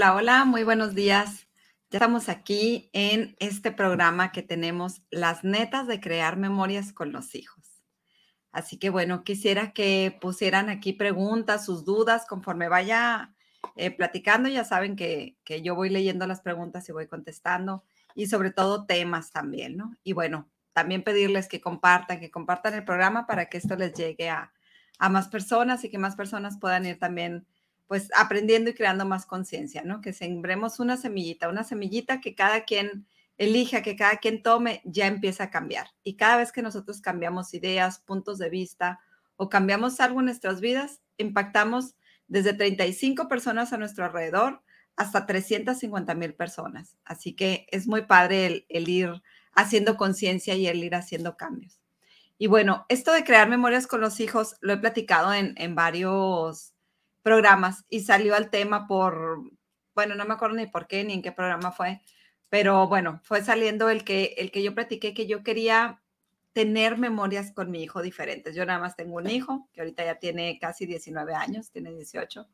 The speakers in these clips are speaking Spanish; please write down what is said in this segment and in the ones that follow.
Hola, hola, muy buenos días. Ya estamos aquí en este programa que tenemos las netas de crear memorias con los hijos. Así que bueno, quisiera que pusieran aquí preguntas, sus dudas, conforme vaya eh, platicando. Ya saben que, que yo voy leyendo las preguntas y voy contestando y sobre todo temas también, ¿no? Y bueno, también pedirles que compartan, que compartan el programa para que esto les llegue a, a más personas y que más personas puedan ir también pues aprendiendo y creando más conciencia, ¿no? Que sembremos una semillita, una semillita que cada quien elija, que cada quien tome, ya empieza a cambiar. Y cada vez que nosotros cambiamos ideas, puntos de vista o cambiamos algo en nuestras vidas, impactamos desde 35 personas a nuestro alrededor hasta 350 mil personas. Así que es muy padre el, ir haciendo conciencia y el ir haciendo cambios. Y bueno, esto de crear memorias con los hijos lo he platicado en, en varios programas y salió al tema por, bueno, no me acuerdo ni por qué ni en qué programa fue, pero bueno, fue saliendo el que, el que yo platiqué que yo quería tener memorias con mi hijo diferentes. Yo nada más tengo un hijo que ahorita ya tiene casi 19 años, tiene 18.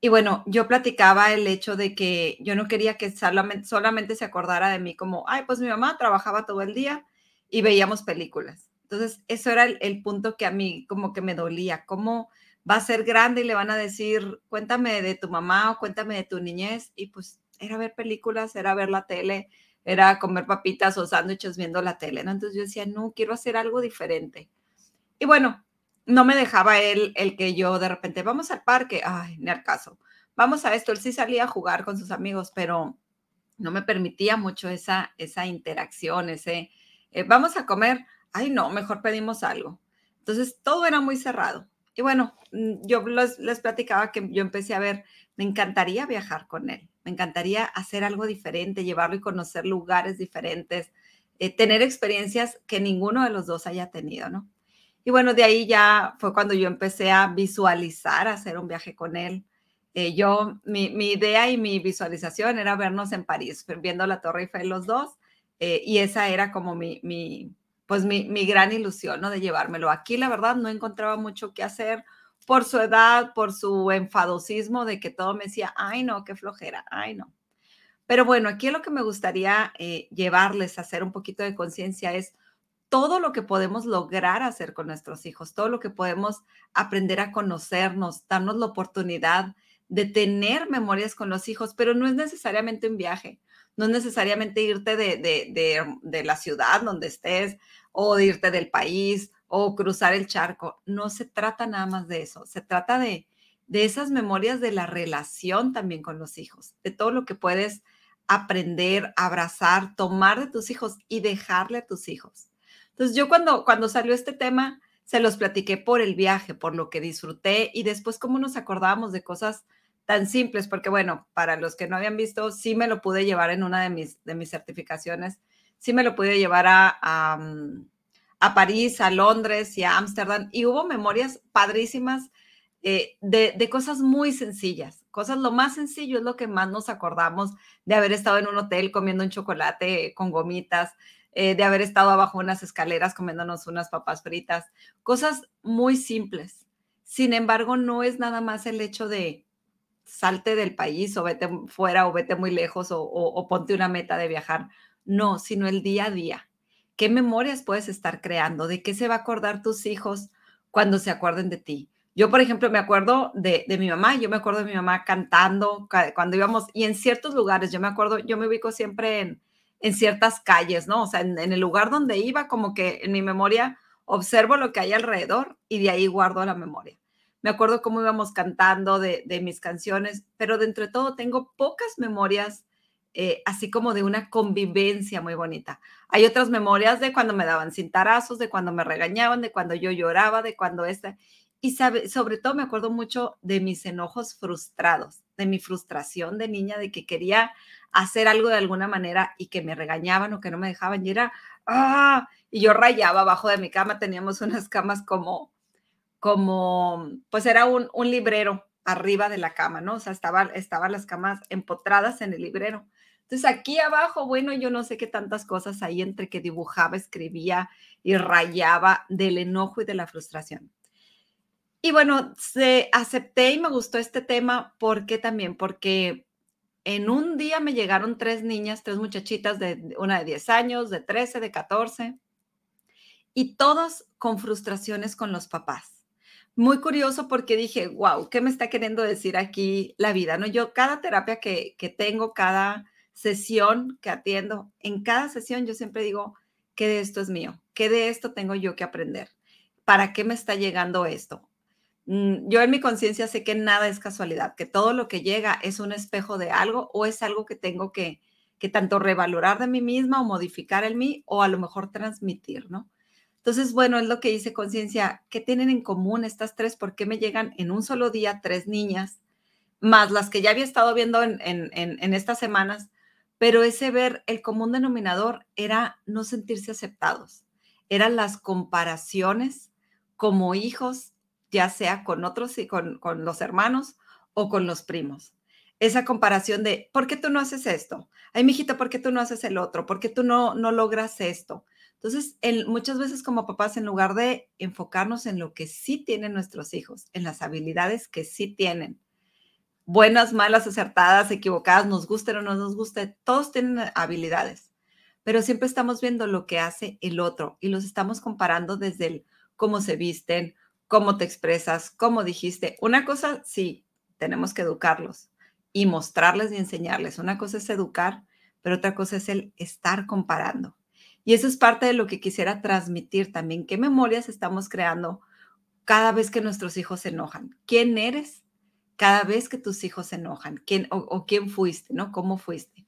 Y bueno, yo platicaba el hecho de que yo no quería que solamente, solamente se acordara de mí como, ay, pues mi mamá trabajaba todo el día y veíamos películas. Entonces, eso era el, el punto que a mí como que me dolía, como va a ser grande y le van a decir, cuéntame de tu mamá o cuéntame de tu niñez. Y pues era ver películas, era ver la tele, era comer papitas o sándwiches viendo la tele, ¿no? Entonces yo decía, no, quiero hacer algo diferente. Y bueno, no me dejaba él el que yo de repente, vamos al parque, ay, ni al caso, vamos a esto, él sí salía a jugar con sus amigos, pero no me permitía mucho esa, esa interacción, ese, eh, vamos a comer, ay, no, mejor pedimos algo. Entonces todo era muy cerrado. Y bueno, mm, yo les, platicaba que yo empecé a ver, me encantaría viajar con él, me encantaría hacer algo diferente, llevarlo y conocer lugares diferentes, eh, tener experiencias que ninguno de los dos haya tenido, ¿no? Y bueno, de ahí ya fue cuando yo empecé a visualizar hacer un viaje con él. Eh, yo, mi, idea y mi visualización era vernos en París, viendo la Torre Eiffel los dos, eh, y esa era como mi, pues mi, gran ilusión, ¿no? De llevármelo. Aquí, la verdad, no encontraba mucho que hacer por su edad, por su enfadosismo de que todo me decía, ay, no, qué flojera, ay, no. Pero bueno, aquí lo que me gustaría eh, llevarles a hacer un poquito de conciencia es todo lo que podemos lograr hacer con nuestros hijos, todo lo que podemos aprender a conocernos, darnos la oportunidad de tener memorias con los hijos, pero no es necesariamente un viaje, no es necesariamente irte de, de, de la ciudad donde estés o de irte del país o cruzar el charco. No se trata nada más de eso, se trata de, de esas memorias de la relación también con los hijos, de todo lo que puedes aprender, abrazar, tomar de tus hijos y dejarle a tus hijos. Entonces yo cuando, cuando salió este tema, se los platiqué por el viaje, por lo que disfruté y después cómo nos acordábamos de cosas tan simples, porque bueno, para los que no habían visto, sí me lo pude llevar en una de mis, de mis certificaciones sí me lo pude llevar a, mm, a, París, a Londres y a Ámsterdam y hubo memorias padrísimas eh, de, de, cosas muy sencillas, cosas lo más sencillo es lo que más nos acordamos de haber estado en un hotel comiendo un chocolate con gomitas, eh, de haber estado abajo unas escaleras comiéndonos unas papas fritas, cosas muy simples. Sin embargo, no es nada más el hecho de salte del país o vete fuera o vete muy lejos o, ponte una meta de viajar. No, sino el día a día. ¿Qué memorias puedes estar creando? ¿De qué se va a acordar tus hijos cuando se acuerden de ti? Yo, por ejemplo, me acuerdo de, mi mamá, yo me acuerdo de mi mamá cantando cuando íbamos, y en ciertos lugares, yo me acuerdo, yo me ubico siempre en ciertas calles, ¿no? O sea, en, el lugar donde iba, como que en mi memoria observo lo que hay alrededor y de ahí guardo la memoria. Me acuerdo cómo íbamos cantando de, mis canciones, pero de entre todo tengo pocas memorias eh, así como de una convivencia muy bonita. Hay otras memorias de cuando me daban cintarazos, de cuando me regañaban, de cuando yo lloraba, de cuando esta. Y sabe, sobre todo me acuerdo mucho de mis enojos frustrados, de mi frustración de niña, de que quería hacer algo de alguna manera y que me regañaban o que no me dejaban. Y era, ¡ah! Y yo rayaba abajo de mi cama, teníamos unas camas como, como, pues era un, un librero arriba de la cama, ¿no? O sea, estaban las camas empotradas en el librero. Entonces aquí abajo, bueno, yo no sé qué tantas cosas ahí entre que dibujaba, escribía y rayaba del enojo y de la frustración. Y bueno, se acepté y me gustó este tema porque también, porque en un día me llegaron tres niñas, tres muchachitas, de una de 10 años, de 13, de 14, y todos con frustraciones con los papás. Muy curioso porque dije, wow, ¿qué me está queriendo decir aquí la vida? ¿No? Yo cada terapia que, que tengo, cada sesión que atiendo, en cada sesión yo siempre digo, ¿qué de esto es mío? ¿Qué de esto tengo yo que aprender? ¿Para qué me está llegando esto? Mm, yo en mi conciencia sé que nada es casualidad, que todo lo que llega es un espejo de algo o es algo que tengo que, que tanto revalorar de mí misma o modificar en mí o a lo mejor transmitir, ¿no? Entonces, bueno, es lo que hice conciencia. ¿Qué tienen en común estas tres? ¿Por qué me llegan en un solo día tres niñas? Más las que ya había estado viendo en, en, en estas semanas, pero ese ver el común denominador era no sentirse aceptados, eran las comparaciones como hijos ya sea con otros y con, con los hermanos o con los primos. Esa comparación de, ¿por qué tú no haces esto? Ay, mijita, ¿por qué tú no haces el otro? ¿Por qué tú no, no logras esto? Entonces, muchas veces como papás, en lugar de enfocarnos en lo que sí tienen nuestros hijos, en las habilidades que sí tienen, buenas, malas, acertadas, equivocadas, nos guste o no nos guste, todos tienen habilidades, pero siempre estamos viendo lo que hace el otro y los estamos comparando desde el cómo se visten, cómo te expresas, cómo dijiste. Una cosa, sí, tenemos que educarlos y mostrarles y enseñarles. Una cosa es educar, pero otra cosa es el estar comparando. Y eso es parte de lo que quisiera transmitir también. ¿Qué memorias estamos creando cada vez que nuestros hijos se enojan? ¿Quién eres cada vez que tus hijos se enojan? ¿Quién o, quién fuiste, no? ¿Cómo fuiste?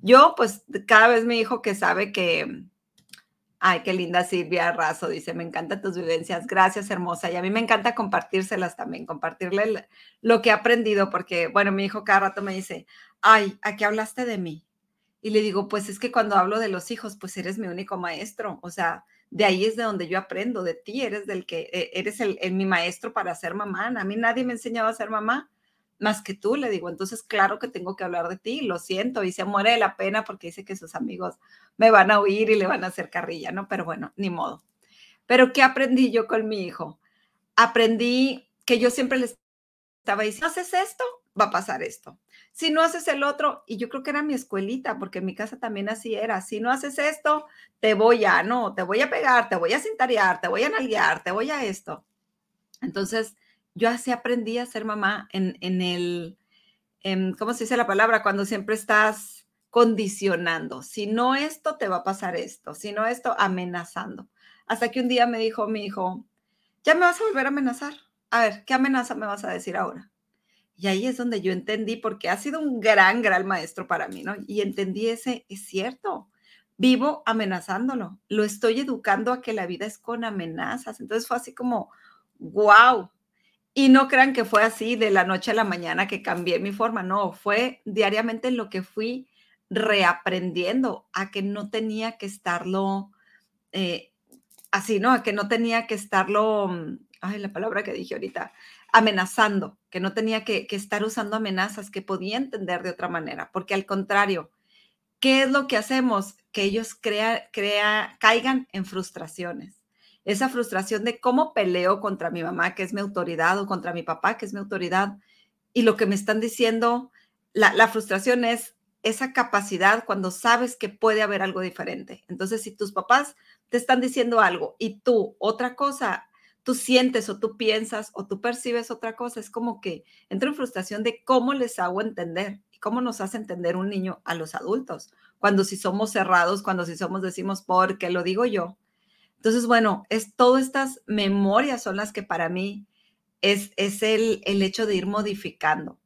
Yo, pues, cada vez mi hijo que sabe que, Ay, qué linda Silvia Razo, dice, me encantan tus vivencias. Gracias, hermosa. Y a mí me encanta compartírselas también, compartirle lo que he aprendido, porque, bueno, mi hijo cada rato me dice, ay, ¿a qué hablaste de mí? Y le digo, pues es que cuando hablo de los hijos, pues eres mi único maestro. O sea, de ahí es de donde yo aprendo, de ti eres del que, e, eres el, mi maestro para ser mamá. A mí nadie me enseñaba a ser mamá más que tú, le digo, entonces claro que tengo que hablar de ti, lo siento, y se muere de la pena porque dice que sus amigos me van a oír y le van a hacer carrilla, ¿no? Pero bueno, ni modo. Pero ¿qué aprendí yo con mi hijo? Aprendí que yo siempre le estaba diciendo, haces esto, va a pasar esto. Si no haces el otro, y yo creo que era mi escuelita, porque en mi casa también así era, si no haces esto, te voy a, no, te voy a pegar, te voy a cintarear, te voy a nalguear, te voy a esto. Entonces, yo así aprendí a ser mamá en, el, ¿cómo se dice la palabra? Cuando siempre estás condicionando. Si no esto, te va a pasar esto. Si no esto, amenazando. Hasta que un día me dijo mi hijo, ya me vas a volver a amenazar. A ver, ¿qué amenaza me vas a decir ahora? Y ahí es donde yo entendí, porque ha sido un gran, gran maestro para mí, ¿no? Y entendí ese, es cierto, vivo amenazándolo, lo estoy educando a que la vida es con amenazas. Entonces fue así como, wow, y no crean que fue así de la noche a la mañana que cambié mi forma, no, fue diariamente lo que fui reaprendiendo a que no tenía que estarlo eh, así, ¿no? A que no tenía que estarlo, mm, ay, la palabra que dije ahorita, amenazando, que no tenía que, estar usando amenazas, que podía entender de otra manera, porque al contrario, ¿qué es lo que hacemos? Que ellos crea, crea, caigan en frustraciones esa frustración de cómo peleo contra mi mamá, que es mi autoridad, o contra mi papá, que es mi autoridad, y lo que me están diciendo, la, frustración es esa capacidad cuando sabes que puede haber algo diferente. Entonces, si tus papás te están diciendo algo y tú otra cosa, tú sientes o tú piensas o tú percibes otra cosa, es como que entro en frustración de cómo les hago entender y cómo nos hace entender un niño a los adultos. Cuando si somos cerrados, cuando si somos decimos porque lo digo yo, entonces, bueno, es todas estas memorias son las que para mí es, es el, el hecho de ir modificando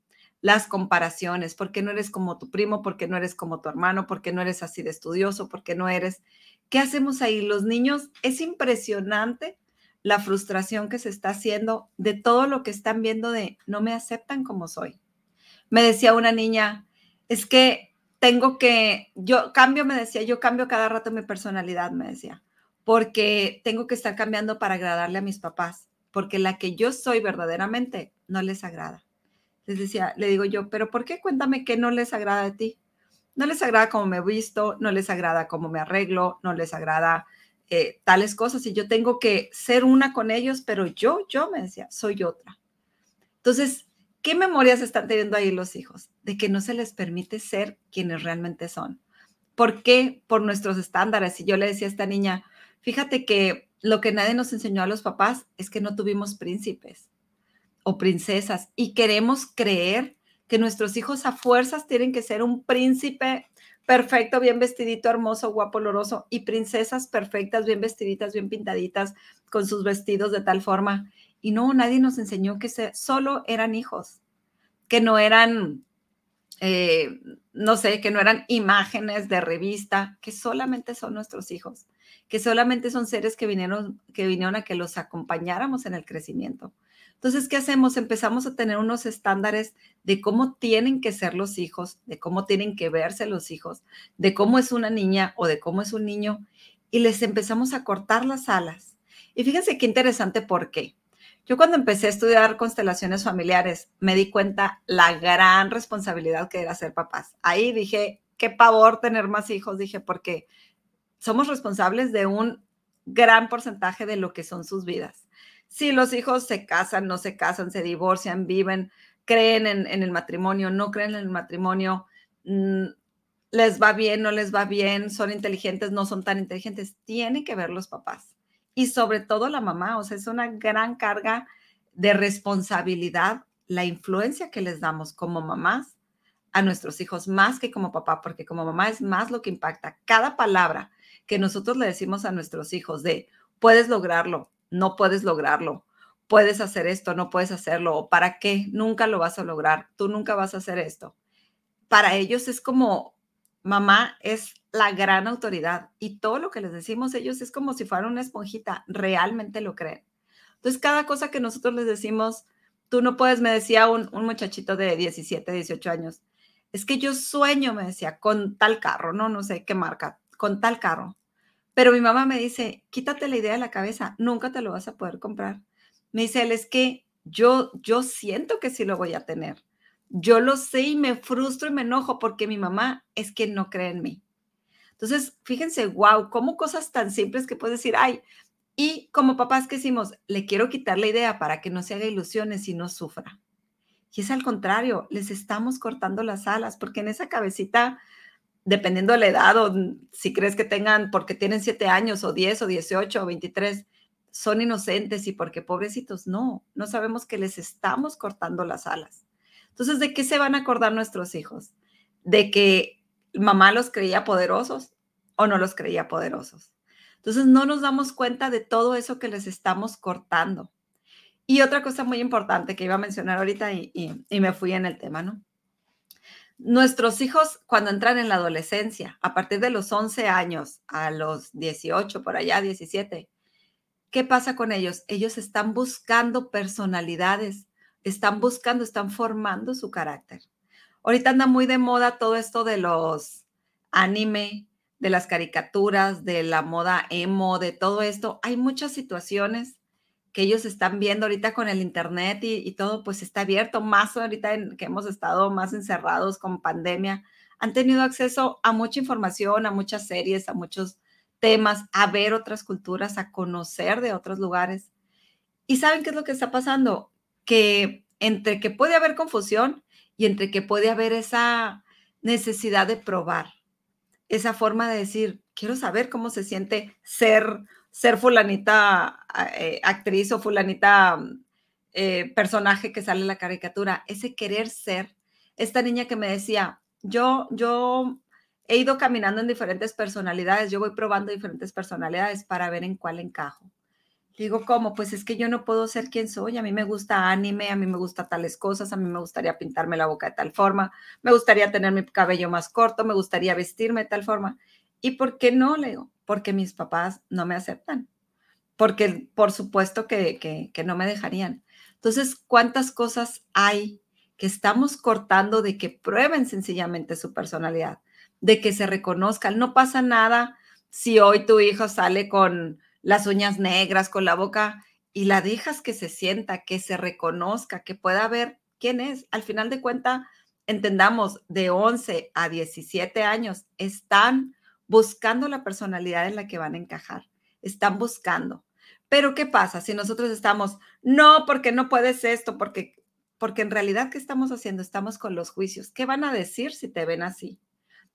las comparaciones, ¿por qué no eres como tu primo? ¿Por qué no eres como tu hermano? ¿Por qué no eres así de estudioso? ¿Por qué no eres? ¿Qué hacemos ahí? Los niños, es impresionante la frustración que se está haciendo de todo lo que están viendo de no me aceptan como soy. Me decía una niña, es que tengo que, yo cambio, me decía, yo cambio cada rato mi personalidad, me decía porque tengo que estar cambiando para agradarle a mis papás, porque la que yo soy verdaderamente no les agrada. Les decía, le digo yo, pero ¿por qué? Cuéntame qué no les agrada de ti. No les agrada cómo me he visto, no les agrada cómo me arreglo, no les agrada eh, tales cosas y yo tengo que ser una con ellos, pero yo, yo me decía, soy otra. Entonces, ¿qué memorias están teniendo ahí los hijos? de que no se les permite ser quienes realmente son. ¿Por qué? Por nuestros estándares. Y yo le decía a esta niña, fíjate que lo que nadie nos enseñó a los papás es que no tuvimos príncipes o princesas y queremos creer que nuestros hijos a fuerzas tienen que ser un príncipe perfecto, bien vestidito, hermoso, guapo, oloroso, y princesas perfectas, bien vestiditas, bien pintaditas, con sus vestidos de tal forma. Y no, nadie nos enseñó que se, solo eran hijos, que no eran, eh, no sé, que no eran imágenes de revista, que solamente son nuestros hijos, que solamente son seres que vinieron, que vinieron a que los acompañáramos en el crecimiento. Entonces, ¿qué hacemos? Empezamos a tener unos estándares de cómo tienen que ser los hijos, de cómo tienen que verse los hijos, de cómo es una niña o de cómo es un niño, y les empezamos a cortar las alas. Y fíjense qué interesante por qué. Yo cuando empecé a estudiar constelaciones familiares, me di cuenta la gran responsabilidad que era ser papás. Ahí dije, qué pavor tener más hijos, dije, porque somos responsables de un gran porcentaje de lo que son sus vidas si los hijos se casan, no se casan, se divorcian, viven, creen en, el matrimonio, no creen en el matrimonio, mm, les va bien, no les va bien, son inteligentes, no son tan inteligentes, tienen que ver los papás. Y sobre todo la mamá, o sea, es una gran carga de responsabilidad la influencia que les damos como mamás a nuestros hijos, más que como papá, porque como mamá es más lo que impacta. Cada palabra que nosotros le decimos a nuestros hijos de, puedes lograrlo, no puedes lograrlo, puedes hacer esto, no puedes hacerlo, ¿para qué? Nunca lo vas a lograr, tú nunca vas a hacer esto. Para ellos es como, mamá es la gran autoridad y todo lo que les decimos ellos es como si fuera una esponjita, realmente lo creen. Entonces, cada cosa que nosotros les decimos, tú no puedes, me decía un, un muchachito de 17, 18 años, es que yo sueño, me decía, con tal carro, no, no sé qué marca, con tal carro. Pero mi mamá me dice, quítate la idea de la cabeza, nunca te lo vas a poder comprar. Me dice él, es que yo, yo siento que sí lo voy a tener. Yo lo sé y me frustro y me enojo porque mi mamá es que no cree en mí. Entonces, fíjense, wow, cómo cosas tan simples que puedes decir, ay, y como papás que decimos, le quiero quitar la idea para que no se haga ilusiones y no sufra. Y es al contrario, les estamos cortando las alas porque en esa cabecita dependiendo de la edad o si crees que tengan, porque tienen siete años o 10 o 18 o 23, son inocentes y porque pobrecitos, no, no sabemos que les estamos cortando las alas. Entonces, ¿de qué se van a acordar nuestros hijos? ¿De que mamá los creía poderosos o no los creía poderosos? Entonces, no nos damos cuenta de todo eso que les estamos cortando. Y otra cosa muy importante que iba a mencionar ahorita y me fui en el tema, ¿no? Nuestros hijos cuando entran en la adolescencia, a partir de los 11 años a los 18, por allá 17, ¿qué pasa con ellos? Ellos están buscando personalidades, están buscando, están formando su carácter. Ahorita anda muy de moda todo esto de los anime, de las caricaturas, de la moda emo, de todo esto. Hay muchas situaciones que ellos están viendo ahorita con el Internet y, todo, pues está abierto, más ahorita en, que hemos estado más encerrados con pandemia, han tenido acceso a mucha información, a muchas series, a muchos temas, a ver otras culturas, a conocer de otros lugares. ¿Y saben qué es lo que está pasando? Que entre que puede haber confusión y entre que puede haber esa necesidad de probar, esa forma de decir, quiero saber cómo se siente ser ser fulanita eh, actriz o fulanita eh, personaje que sale en la caricatura, ese querer ser. Esta niña que me decía, yo, yo he ido caminando en diferentes personalidades, yo voy probando diferentes personalidades para ver en cuál encajo. Digo, ¿cómo? Pues es que yo no puedo ser quien soy. A mí me gusta anime, a mí me gusta tales cosas, a mí me gustaría pintarme la boca de tal forma, me gustaría tener mi cabello más corto, me gustaría vestirme de tal forma. ¿Y por qué no? Porque mis papás no me aceptan, porque por supuesto que, no me dejarían. Entonces, ¿cuántas cosas hay que estamos cortando de que prueben sencillamente su personalidad, de que se reconozcan? No pasa nada si hoy tu hijo sale con las uñas negras, con la boca, y la dejas que se sienta, que se reconozca, que pueda ver quién es. Al final de cuentas, entendamos, de 11 a 17 años están buscando la personalidad en la que van a encajar. Están buscando. Pero ¿qué pasa si nosotros estamos, no, porque no puedes esto, porque porque en realidad, ¿qué estamos haciendo? Estamos con los juicios. ¿Qué van a decir si te ven así?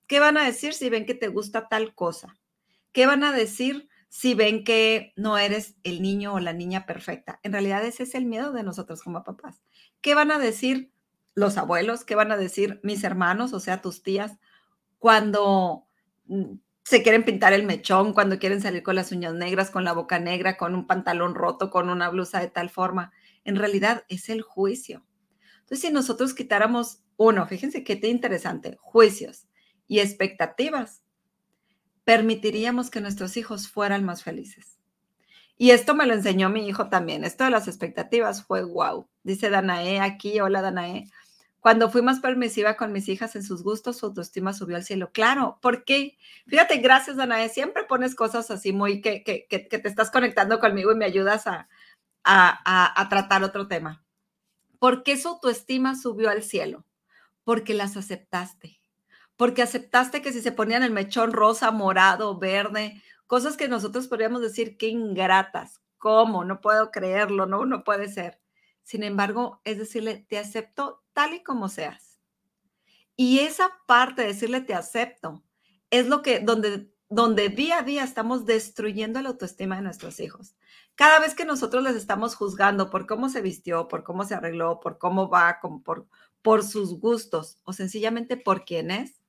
¿Qué van a decir si ven que te gusta tal cosa? ¿Qué van a decir si ven que no eres el niño o la niña perfecta? En realidad ese es el miedo de nosotros como papás. ¿Qué van a decir los abuelos? ¿Qué van a decir mis hermanos, o sea, tus tías, cuando se quieren pintar el mechón, cuando quieren salir con las uñas negras, con la boca negra, con un pantalón roto, con una blusa de tal forma? En realidad es el juicio. Entonces, si nosotros quitáramos uno, fíjense qué interesante, juicios y expectativas, permitiríamos que nuestros hijos fueran más felices. Y esto me lo enseñó mi hijo también. Esto de las expectativas fue wow. Dice Danae aquí, hola Danae. Cuando fui más permisiva con mis hijas en sus gustos, su autoestima subió al cielo. Claro, porque, fíjate, gracias Danae, siempre pones cosas así muy que, que, que, te estás conectando conmigo y me ayudas a, a, a tratar otro tema. ¿Por qué su autoestima subió al cielo? Porque las aceptaste. Porque aceptaste que si se ponían el mechón rosa, morado, verde, cosas que nosotros podríamos decir que ingratas, ¿cómo? No puedo creerlo, no, no puede ser. Sin embargo, es decirle, te acepto tal y como seas. Y esa parte de decirle, te acepto, es lo que, donde, donde día a día estamos destruyendo la autoestima de nuestros hijos. Cada vez que nosotros les estamos juzgando por cómo se vistió, por cómo se arregló, por cómo va, por, por sus gustos o sencillamente por quién es,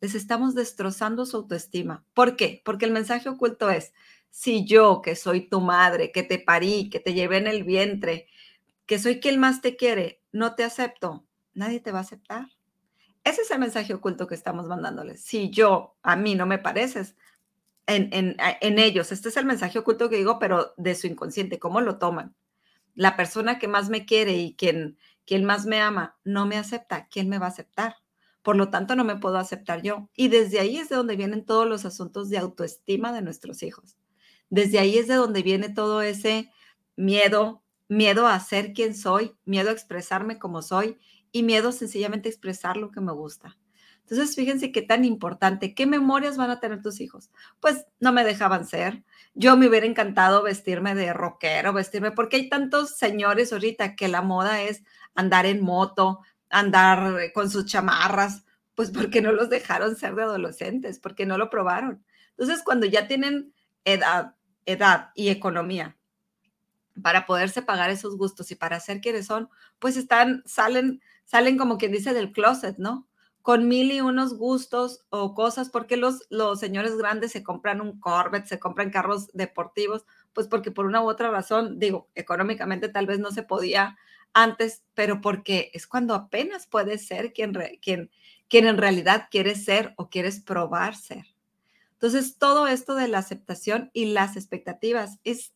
les estamos destrozando su autoestima. ¿Por qué? Porque el mensaje oculto es, si yo, que soy tu madre, que te parí, que te llevé en el vientre, que soy quien más te quiere, no te acepto, nadie te va a aceptar. Ese es el mensaje oculto que estamos mandándoles. Si yo, a mí no me pareces, en, ellos. Este es el mensaje oculto que digo, pero de su inconsciente, ¿cómo lo toman? La persona que más me quiere y quien, quien más me ama no me acepta, ¿quién me va a aceptar? Por lo tanto, no me puedo aceptar yo. Y desde ahí es de donde vienen todos los asuntos de autoestima de nuestros hijos. Desde ahí es de donde viene todo ese miedo, miedo a ser quien soy, miedo a expresarme como soy y miedo sencillamente a expresar lo que me gusta. Entonces, fíjense qué tan importante, qué memorias van a tener tus hijos. Pues no me dejaban ser. Yo me hubiera encantado vestirme de rockero, vestirme, porque hay tantos señores ahorita que la moda es andar en moto, andar con sus chamarras, pues porque no los dejaron ser de adolescentes, porque no lo probaron. Entonces, cuando ya tienen edad, edad y economía para poderse pagar esos gustos y para ser quienes son, pues están, salen, salen como quien dice del closet, ¿no? con mil y unos gustos o cosas, porque los, los señores grandes se compran un Corvette, se compran carros deportivos, pues porque por una u otra razón, digo, económicamente tal vez no se podía antes, pero porque es cuando apenas puedes ser quien, quien, quien en realidad quieres ser o quieres probar ser. Entonces, todo esto de la aceptación y las expectativas es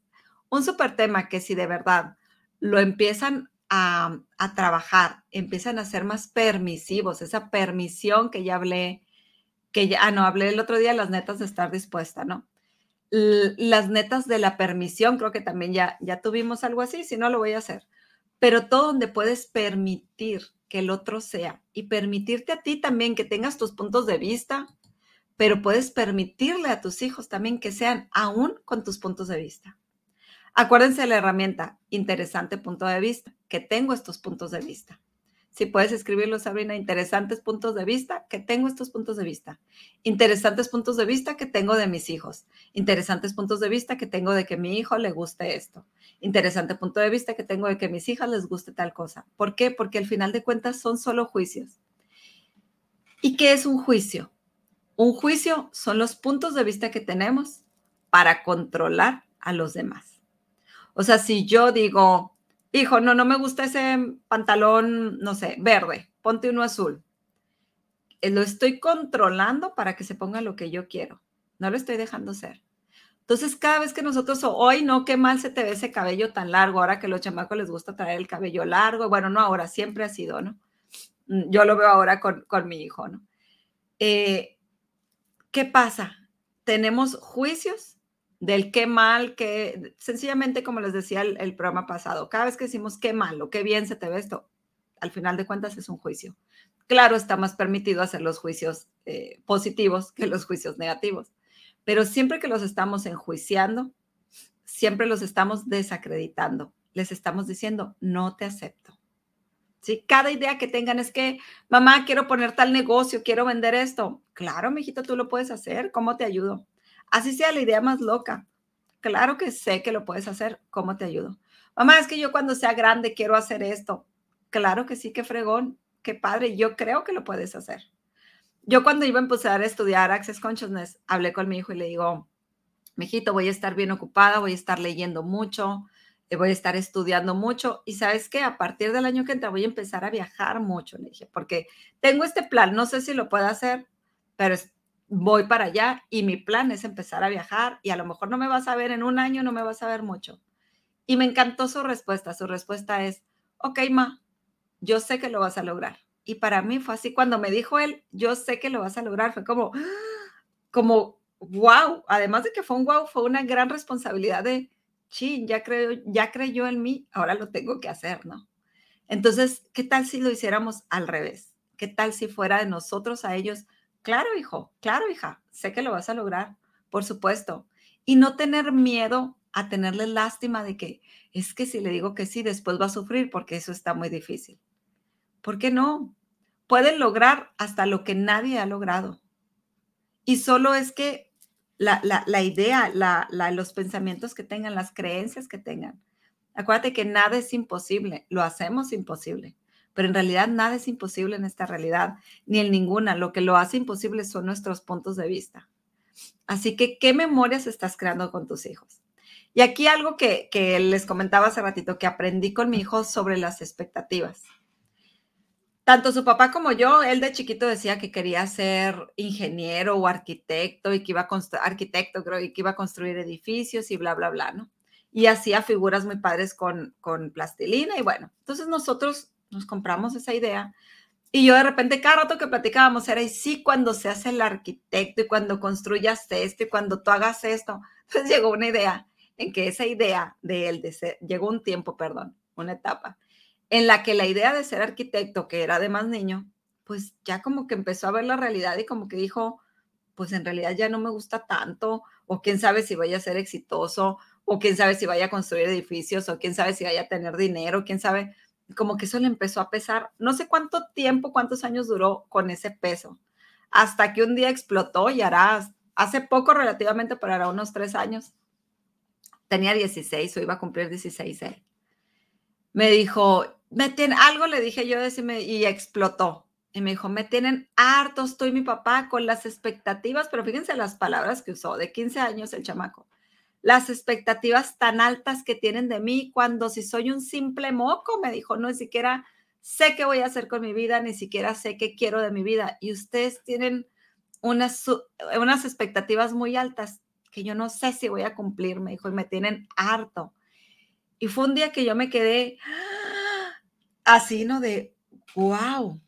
un súper tema que si de verdad lo empiezan a, trabajar, empiezan a ser más permisivos, esa permisión que ya hablé, que ya, ah, no, hablé el otro día, las netas de estar dispuesta, ¿no? las netas de la permisión, creo que también ya, ya tuvimos algo así, si no lo voy a hacer. Pero todo donde puedes permitir que el otro sea y permitirte a ti también que tengas tus puntos de vista, pero puedes permitirle a tus hijos también que sean aún con tus puntos de vista. Acuérdense de la herramienta, interesante punto de vista, que tengo estos puntos de vista. Si puedes escribirlo, Sabrina, interesantes puntos de vista, que tengo estos puntos de vista. Interesantes puntos de vista que tengo de mis hijos. Interesantes puntos de vista que tengo de que mi hijo le guste esto. Interesante punto de vista que tengo de que mis hijas les guste tal cosa. ¿Por qué? Porque al final de cuentas son solo juicios. ¿Y qué es un juicio? Un juicio son los puntos de vista que tenemos para controlar a los demás. O sea, si yo digo, hijo, no, no me gusta ese pantalón, no sé, verde, ponte uno azul. Eh, lo estoy controlando para que se ponga lo que yo quiero. No lo estoy dejando ser. Entonces, cada vez que nosotros, hoy no, qué mal se te ve ese cabello tan largo, ahora que los chamacos les gusta traer el cabello largo, bueno, no ahora, siempre ha sido, ¿no? Mm, yo lo veo ahora con, mi hijo, ¿no? Eh, ¿Qué pasa? Tenemos juicios del qué mal, que sencillamente como les decía el, programa pasado, cada vez que decimos qué mal o qué bien se te ve esto, al final de cuentas es un juicio. Claro, está más permitido hacer los juicios eh, positivos que los juicios negativos, pero siempre que los estamos enjuiciando, siempre los estamos desacreditando, les estamos diciendo, no te acepto, ¿sí? Cada idea que tengan es que, mamá, quiero poner tal negocio, quiero vender esto. Claro, mijito, tú lo puedes hacer. ¿Cómo te ayudo? Así sea la idea más loca. Claro que sé que lo puedes hacer. ¿Cómo te ayudo? Mamá, es que yo cuando sea grande quiero hacer esto. Claro que sí, qué fregón, qué padre. Yo creo que lo puedes hacer. Yo cuando iba a empezar a estudiar Access Consciousness, hablé con mi hijo y le digo, mijito, voy a estar bien ocupada, voy a estar leyendo mucho, eh, voy a estar estudiando mucho y sabes que a partir del año que entra voy a empezar a viajar mucho, le dije, porque tengo este plan, no sé si lo puedo hacer, pero voy para allá y mi plan es empezar a viajar y a lo mejor no me vas a ver en un año, no me vas a ver mucho. Y me encantó su respuesta, su respuesta es, ok, ma, yo sé que lo vas a lograr. Y para mí fue así, cuando me dijo él, yo sé que lo vas a lograr, fue como, como, wow, además de que fue un wow, fue una gran responsabilidad de, sí, ya, creo, ya creyó en mí, ahora lo tengo que hacer, ¿no? Entonces, ¿qué tal si lo hiciéramos al revés? ¿Qué tal si fuera de nosotros a ellos? Claro, hijo, claro, hija, sé que lo vas a lograr, por supuesto. Y no tener miedo a tenerle lástima de que es que si le digo que sí, después va a sufrir porque eso está muy difícil. ¿Por qué no? Pueden lograr hasta lo que nadie ha logrado. Y solo es que la, idea, la, los pensamientos que tengan, las creencias que tengan. Acuérdate que nada es imposible, lo hacemos imposible, pero en realidad nada es imposible en esta realidad, ni en ninguna. Lo que lo hace imposible son nuestros puntos de vista. Así que, ¿qué memorias estás creando con tus hijos? Y aquí algo que, que les comentaba hace ratito, que aprendí con mi hijo sobre las expectativas tanto su papá como yo, él de chiquito decía que quería ser ingeniero o arquitecto y que iba a arquitecto creo, y que iba a construir edificios y bla, bla, bla, ¿no? Y hacía figuras muy padres con, con plastilina y bueno, entonces nosotros nos compramos esa idea. Y yo de repente cada rato que platicábamos era, y sí, cuando seas el arquitecto y cuando construyas esto y cuando tú hagas esto, entonces llegó una idea en que esa idea de él, de ser, llegó un tiempo, perdón, una etapa en la que la idea de ser arquitecto, que era de más niño, pues ya como que empezó a ver la realidad y como que dijo, pues en realidad ya no me gusta tanto, o quién sabe si vaya a ser exitoso, o quién sabe si vaya a construir edificios, o quién sabe si vaya a tener dinero, quién sabe, como que eso le empezó a pesar. No sé cuánto tiempo, cuántos años duró con ese peso, hasta que un día explotó y hará, hace poco relativamente, pero era unos tres años, tenía 16 o iba a cumplir 16 él. Me dijo, me algo le dije yo decime, y explotó. Y me dijo, me tienen harto, estoy mi papá con las expectativas, pero fíjense las palabras que usó, de 15 años el chamaco. Las expectativas tan altas que tienen de mí cuando si soy un simple moco, me dijo, no ni siquiera sé qué voy a hacer con mi vida, ni siquiera sé qué quiero de mi vida. Y ustedes tienen unas, unas expectativas muy altas que yo no sé si voy a cumplir, me dijo, y me tienen harto. Y fue un día que yo me quedé, así, ¿no? De, wow.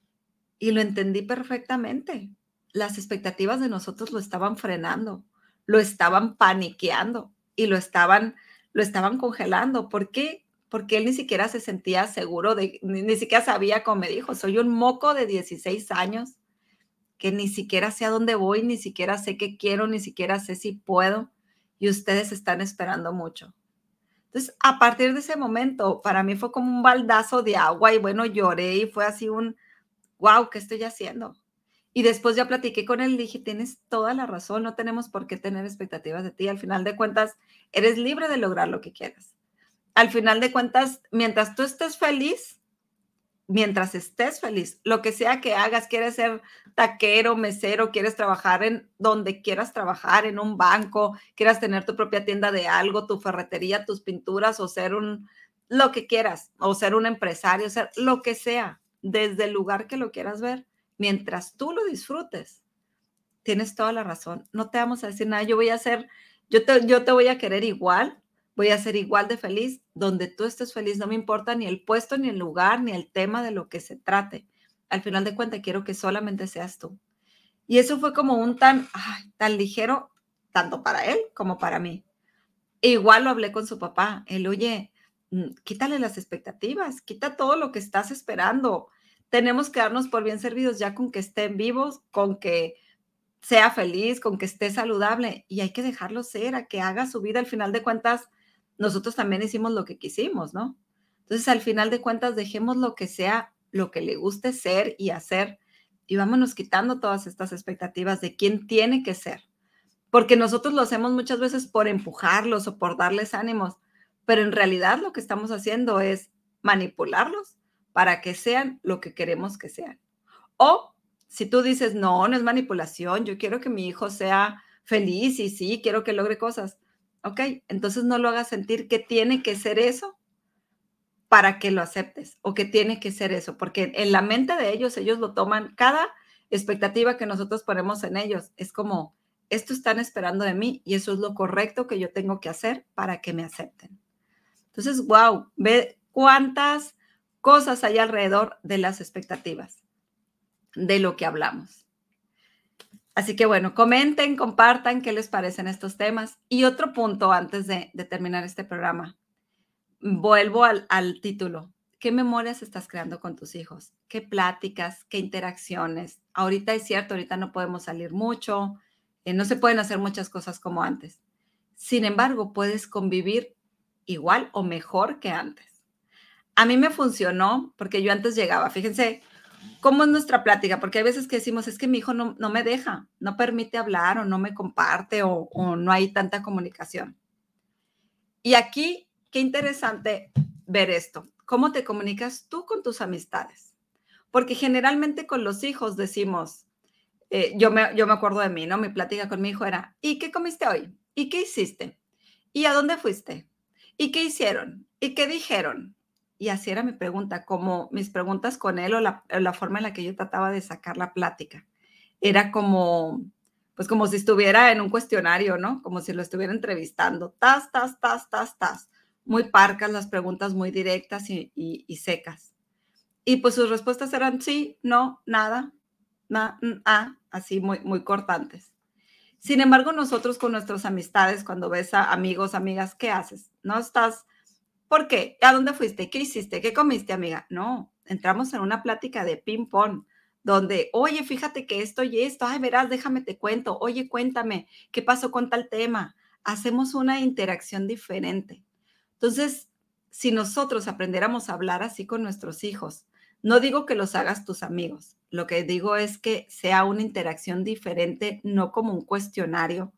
Y lo entendí perfectamente. Las expectativas de nosotros lo estaban frenando, lo estaban paniqueando y lo estaban, lo estaban congelando. ¿Por qué? Porque él ni siquiera se sentía seguro de, ni, siquiera sabía, como me dijo, soy un moco de 16 años que ni siquiera sé a dónde voy, ni siquiera sé qué quiero, ni siquiera sé si puedo. Y ustedes están esperando mucho. Entonces, a partir de ese momento, para mí fue como un baldazo de agua y bueno, lloré y fue así un, wow, ¿qué estoy haciendo? Y después ya platiqué con él y dije, tienes toda la razón, no tenemos por qué tener expectativas de ti. Al final de cuentas, eres libre de lograr lo que quieras. Al final de cuentas, mientras tú estés feliz, mientras estés feliz, lo que sea que hagas, quieres ser taquero, mesero, quieres trabajar en donde quieras trabajar, en un banco, quieras tener tu propia tienda de algo, tu ferretería, tus pinturas o ser un, lo que quieras, o ser un empresario, ser lo que sea, desde el lugar que lo quieras ver, mientras tú lo disfrutes. Tienes toda la razón. No te vamos a decir nada. Yo voy a hacer, yo te, yo te voy a querer igual voy a ser igual de feliz donde tú estés feliz. No me importa ni el puesto, ni el lugar, ni el tema de lo que se trate. Al final de cuentas, quiero que solamente seas tú. Y eso fue como un tan, tan ligero, tanto para él como para mí. E igual lo hablé con su papá. Él, oye, mm, quítale las expectativas, quita todo lo que estás esperando. Tenemos que darnos por bien servidos ya con que estén vivos, con que sea feliz, con que esté saludable y hay que dejarlo ser, a que haga su vida. Al final de cuentas, nosotros también hicimos lo que quisimos, ¿no? Entonces, al final de cuentas, dejemos lo que sea lo que le guste ser y hacer y vámonos quitando todas estas expectativas de quién tiene que ser. Porque nosotros lo hacemos muchas veces por empujarlos o por darles ánimos, pero en realidad lo que estamos haciendo es manipularlos para que sean lo que queremos que sean. O si tú dices, no, no es manipulación, yo quiero que mi hijo sea feliz y sí, quiero que logre cosas. Ok, entonces no lo hagas sentir que tiene que ser eso para que lo aceptes o que tiene que ser eso, porque en la mente de ellos, ellos lo toman, cada expectativa que nosotros ponemos en ellos es como, esto están esperando de mí y eso es lo correcto que yo tengo que hacer para que me acepten. Entonces, wow, ve cuántas cosas hay alrededor de las expectativas, de lo que hablamos. Así que bueno, comenten, compartan qué les parecen estos temas. Y otro punto antes de, terminar este programa. Vuelvo al, título. ¿Qué memorias estás creando con tus hijos? ¿Qué pláticas? ¿Qué interacciones? Ahorita es cierto, ahorita no podemos salir mucho, eh, no se pueden hacer muchas cosas como antes. Sin embargo, puedes convivir igual o mejor que antes. A mí me funcionó porque yo antes llegaba, fíjense, ¿Cómo es nuestra plática? Porque hay veces que decimos, es que mi hijo no, me deja, no permite hablar o no me comparte o, o no hay tanta comunicación. Y aquí, qué interesante ver esto. ¿Cómo te comunicas tú con tus amistades? Porque generalmente con los hijos decimos, eh, yo, me, yo me acuerdo de mí, ¿no? Mi plática con mi hijo era, ¿y qué comiste hoy? ¿Y qué hiciste? ¿Y a dónde fuiste? ¿Y qué hicieron? ¿Y qué dijeron? Y así era mi pregunta, como mis preguntas con él o la, forma en la que yo trataba de sacar la plática. Era como, pues como si estuviera en un cuestionario, ¿no? Como si lo estuviera entrevistando. Tas, tas, tas, tas, tas. Muy parcas las preguntas, muy directas y, secas. Y pues sus respuestas eran sí, no, nada, na, así muy, muy cortantes. Sin embargo, nosotros con nuestras amistades, cuando ves a amigos, amigas, ¿qué haces? No estás ¿Por qué? ¿A dónde fuiste? ¿Qué hiciste? ¿Qué comiste, amiga? No, entramos en una plática de ping-pong, donde, oye, fíjate que esto y esto, ay, verás, déjame te cuento, oye, cuéntame, ¿qué pasó con tal tema? Hacemos una interacción diferente. Entonces, si nosotros aprendiéramos a hablar así con nuestros hijos, no digo que los hagas tus amigos, lo que digo es que sea una interacción diferente, no como un cuestionario,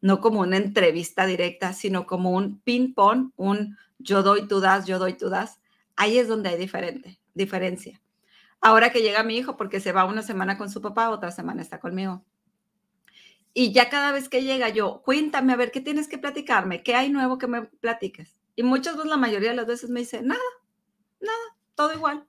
no como una entrevista directa, sino como un ping-pong, un yo doy, tú das, yo doy, tú das. Ahí es donde hay diferente, diferencia. Ahora que llega mi hijo, porque se va una semana con su papá, otra semana está conmigo. Y ya cada vez que llega yo, cuéntame, a ver, ¿qué tienes que platicarme? ¿Qué hay nuevo que me platiques? Y muchas veces, la mayoría de las veces me dice, nada, nada, todo igual.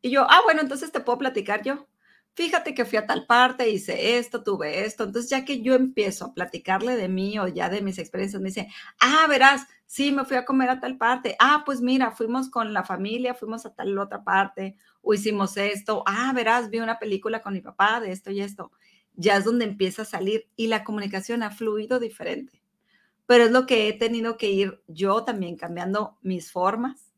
Y yo, ah, bueno, entonces te puedo platicar yo fíjate que fui a tal parte, hice esto, tuve esto. Entonces, ya que yo empiezo a platicarle de mí o ya de mis experiencias, me dice, ah, verás, sí, me fui a comer a tal parte. Ah, pues mira, fuimos con la familia, fuimos a tal otra parte, o hicimos esto. Ah, verás, vi una película con mi papá de esto y esto. Ya es donde empieza a salir y la comunicación ha fluido diferente. Pero es lo que he tenido que ir yo también cambiando mis formas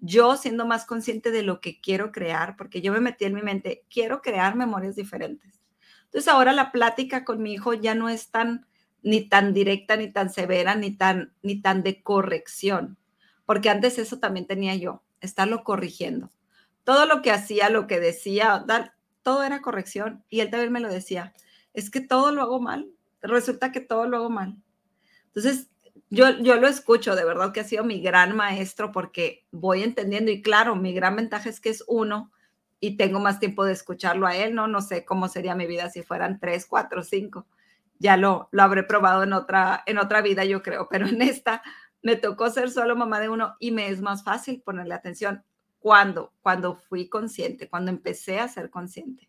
yo siendo más consciente de lo que quiero crear, porque yo me metí en mi mente, quiero crear memorias diferentes. Entonces ahora la plática con mi hijo ya no es tan ni tan directa, ni tan severa, ni tan, ni tan de corrección, porque antes eso también tenía yo, estarlo corrigiendo. Todo lo que hacía, lo que decía, todo era corrección. Y él también me lo decía, es que todo lo hago mal, resulta que todo lo hago mal. Entonces, yo, lo escucho, de verdad que ha sido mi gran maestro porque voy entendiendo y claro, mi gran ventaja es que es uno y tengo más tiempo de escucharlo a él, ¿no? No sé cómo sería mi vida si fueran tres, cuatro, cinco. Ya lo, lo habré probado en otra, en otra vida, yo creo, pero en esta me tocó ser solo mamá de uno y me es más fácil ponerle atención cuando, cuando fui consciente, cuando empecé a ser consciente.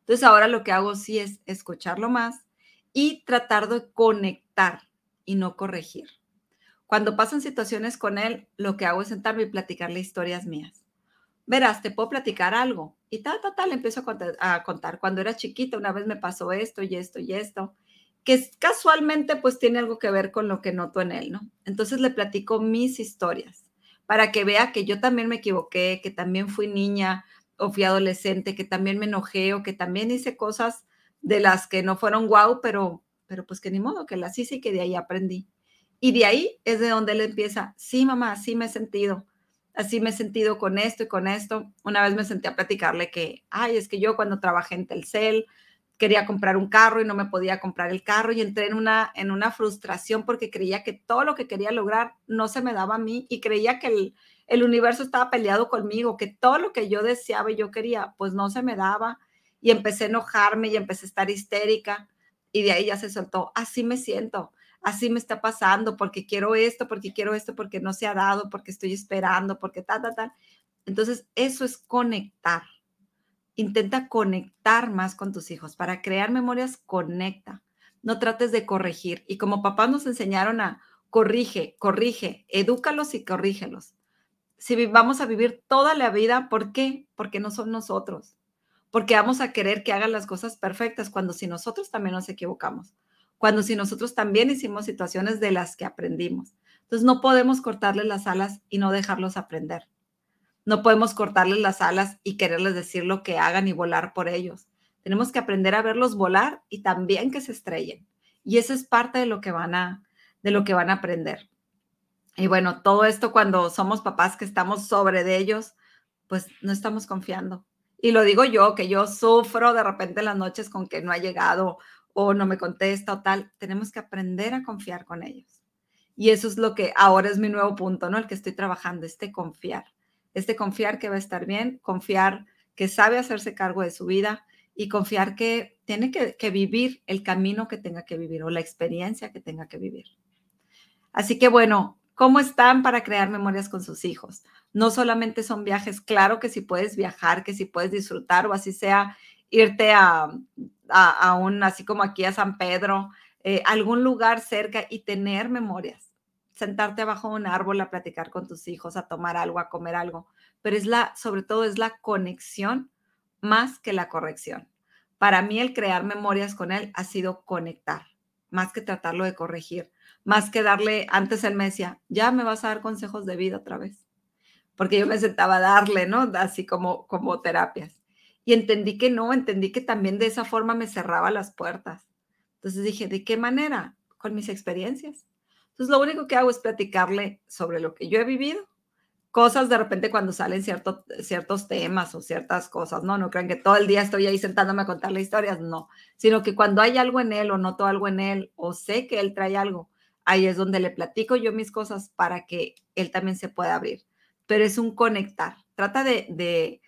Entonces ahora lo que hago sí es escucharlo más y tratar de conectar y no corregir. Cuando pasan situaciones con él, lo que hago es sentarme y platicarle historias mías. Verás, te puedo platicar algo. Y tal, tal, tal, empiezo a contar, Cuando era chiquita, una vez me pasó esto y esto y esto, que casualmente pues tiene algo que ver con lo que noto en él, ¿no? Entonces le platico mis historias para que vea que yo también me equivoqué, que también fui niña o fui adolescente, que también me enojé o que también hice cosas de las que no fueron guau, pero pero pues que ni modo, que las hice y que de ahí aprendí. Y de ahí es de donde él empieza, sí, mamá, sí me he sentido así me he sentido con esto y con esto. Una vez me senté a platicarle que, ay, es que yo cuando trabajé en Telcel quería comprar un carro y no me podía comprar el carro y entré en una, en una frustración porque creía que todo lo que quería lograr no se me daba a mí y creía que el, el universo estaba peleado conmigo, que todo lo que yo deseaba y yo quería, pues no se me daba y empecé a enojarme y empecé a estar histérica y de ahí ya se soltó, así me siento, así me está pasando, porque quiero esto, porque quiero esto, porque no se ha dado, porque estoy esperando, porque tal, tal, tal. Entonces, eso es conectar. Intenta conectar más con tus hijos. Para crear memorias, conecta. No trates de corregir. Y como papás nos enseñaron a corrige, corrige, edúcalos y corrígelos. Si vamos a vivir toda la vida, ¿por qué? Porque no son nosotros porque vamos a querer que hagan las cosas perfectas cuando si nosotros también nos equivocamos, cuando si nosotros también hicimos situaciones de las que aprendimos. Entonces no podemos cortarles las alas y no dejarlos aprender. No podemos cortarles las alas y quererles decir lo que hagan y volar por ellos. Tenemos que aprender a verlos volar y también que se estrellen. Y eso es parte de lo que van a de lo que van a aprender. Y bueno, todo esto cuando somos papás que estamos sobre de ellos, pues no estamos confiando y lo digo yo, que yo sufro de repente en las noches con que no ha llegado o no me contesta o tal. Tenemos que aprender a confiar con ellos. Y eso es lo que ahora es mi nuevo punto, ¿no? El que estoy trabajando, este confiar. Este confiar que va a estar bien, confiar que sabe hacerse cargo de su vida y confiar que tiene que, que vivir el camino que tenga que vivir o la experiencia que tenga que vivir. Así que bueno, ¿cómo están para crear memorias con sus hijos? no solamente son viajes, claro que si puedes viajar, que si puedes disfrutar o así sea irte a, a, un, así como aquí a San Pedro, eh, algún lugar cerca y tener memorias, sentarte abajo de un árbol a platicar con tus hijos, a tomar algo, a comer algo, pero es la, sobre todo es la conexión más que la corrección. Para mí el crear memorias con él ha sido conectar, más que tratarlo de corregir, más que darle, antes él me decía, ya me vas a dar consejos de vida otra vez porque yo me sentaba a darle, ¿no? Así como, como terapias. Y entendí que no, entendí que también de esa forma me cerraba las puertas. Entonces dije, ¿de qué manera? Con mis experiencias. Entonces lo único que hago es platicarle sobre lo que yo he vivido, cosas de repente cuando salen ciertos temas o ciertas cosas, ¿no? No crean que todo el día estoy ahí sentándome a contarle historias, no, sino que cuando hay algo en él o noto algo en él o sé que él trae algo, ahí es donde le platico yo mis cosas para que él también se pueda abrir pero es un conectar. Trata de, de,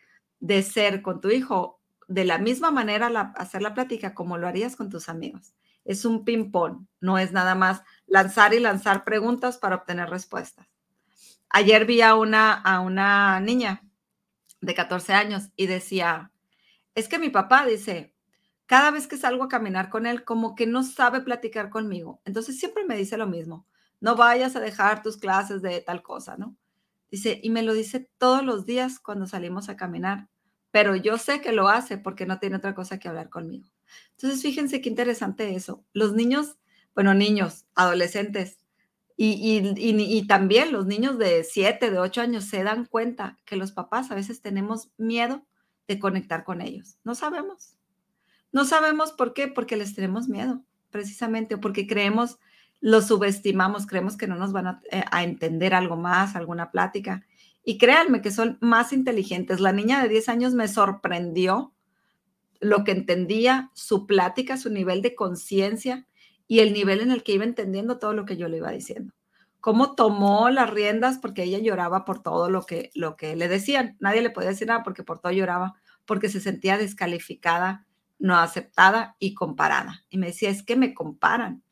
ser con tu hijo de la misma manera hacer la plática como lo harías con tus amigos. Es un ping-pong, no es nada más lanzar y lanzar preguntas para obtener respuestas. Ayer vi a una, a una niña de 14 años y decía, es que mi papá dice, cada vez que salgo a caminar con él, como que no sabe platicar conmigo. Entonces siempre me dice lo mismo, no vayas a dejar tus clases de tal cosa, ¿no? Dice, y me lo dice todos los días cuando salimos a caminar, pero yo sé que lo hace porque no tiene otra cosa que hablar conmigo. Entonces, fíjense qué interesante eso. Los niños, bueno, niños, adolescentes, y, también los niños de 7, de 8 años se dan cuenta que los papás a veces tenemos miedo de conectar con ellos. No sabemos. No sabemos por qué, porque les tenemos miedo, precisamente, o porque creemos lo subestimamos, creemos que no nos van eh, a, entender algo más, alguna plática. Y créanme que son más inteligentes. La niña de 10 años me sorprendió lo que entendía, su plática, su nivel de conciencia y el nivel en el que iba entendiendo todo lo que yo le iba diciendo. Cómo tomó las riendas porque ella lloraba por todo lo que, lo que le decían. Nadie le podía decir nada porque por todo lloraba, porque se sentía descalificada, no aceptada y comparada. Y me decía, es que me comparan.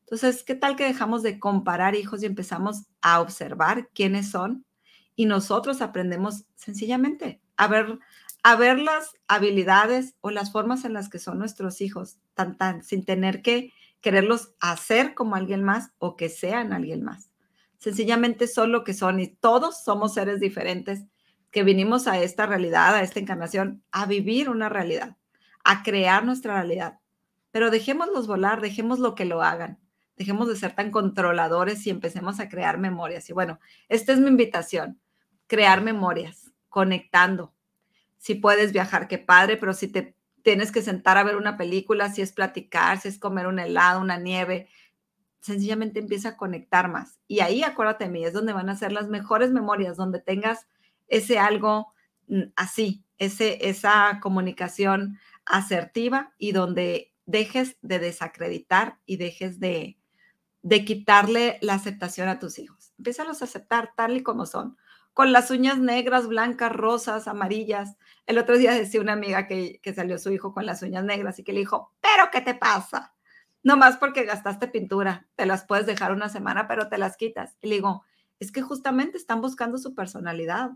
Entonces, ¿qué tal que dejamos de comparar hijos y empezamos a observar quiénes son? Y nosotros aprendemos sencillamente a ver, a ver las habilidades o las formas en las que son nuestros hijos, tan, tan, sin tener que quererlos hacer como alguien más o que sean alguien más. Sencillamente son lo que son y todos somos seres diferentes que vinimos a esta realidad, a esta encarnación, a vivir una realidad, a crear nuestra realidad. Pero dejémoslos volar, dejemos lo que lo hagan dejemos de ser tan controladores y empecemos a crear memorias. Y bueno, esta es mi invitación, crear memorias, conectando. Si puedes viajar, qué padre, pero si te tienes que sentar a ver una película, si es platicar, si es comer un helado, una nieve, sencillamente empieza a conectar más. Y ahí, acuérdate de mí, es donde van a ser las mejores memorias, donde tengas ese algo mm, así, ese, esa comunicación asertiva y donde dejes de desacreditar y dejes de, de quitarle la aceptación a tus hijos. Empieza a aceptar tal y como son, con las uñas negras, blancas, rosas, amarillas. El otro día decía una amiga que, que salió su hijo con las uñas negras y que le dijo, pero ¿qué te pasa? No más porque gastaste pintura, te las puedes dejar una semana, pero te las quitas. Y le digo, es que justamente están buscando su personalidad.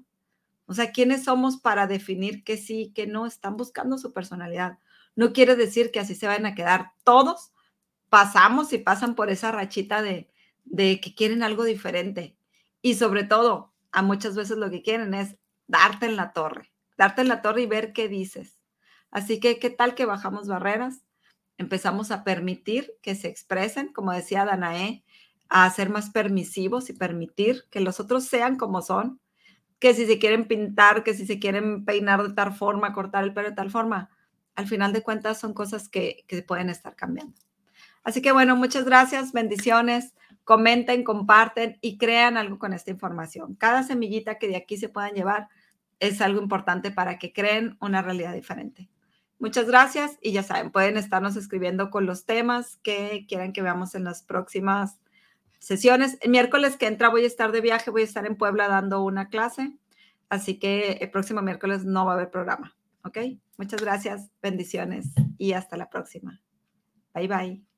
O sea, ¿quiénes somos para definir que sí, que no? Están buscando su personalidad. No quiere decir que así se van a quedar. Todos pasamos y pasan por esa rachita de, de que quieren algo diferente. Y sobre todo, a muchas veces lo que quieren es darte en la torre, darte en la torre y ver qué dices. Así que, ¿qué tal que bajamos barreras? Empezamos a permitir que se expresen, como decía Danae, a ser más permisivos y permitir que los otros sean como son, que si se quieren pintar, que si se quieren peinar de tal forma, cortar el pelo de tal forma, al final de cuentas son cosas que, que pueden estar cambiando. Así que bueno, muchas gracias, bendiciones, comenten, comparten y crean algo con esta información. Cada semillita que de aquí se puedan llevar es algo importante para que creen una realidad diferente. Muchas gracias y ya saben, pueden estarnos escribiendo con los temas que quieran que veamos en las próximas sesiones. El miércoles que entra voy a estar de viaje, voy a estar en Puebla dando una clase, así que el próximo miércoles no va a haber programa, ¿ok? Muchas gracias, bendiciones y hasta la próxima. Bye bye.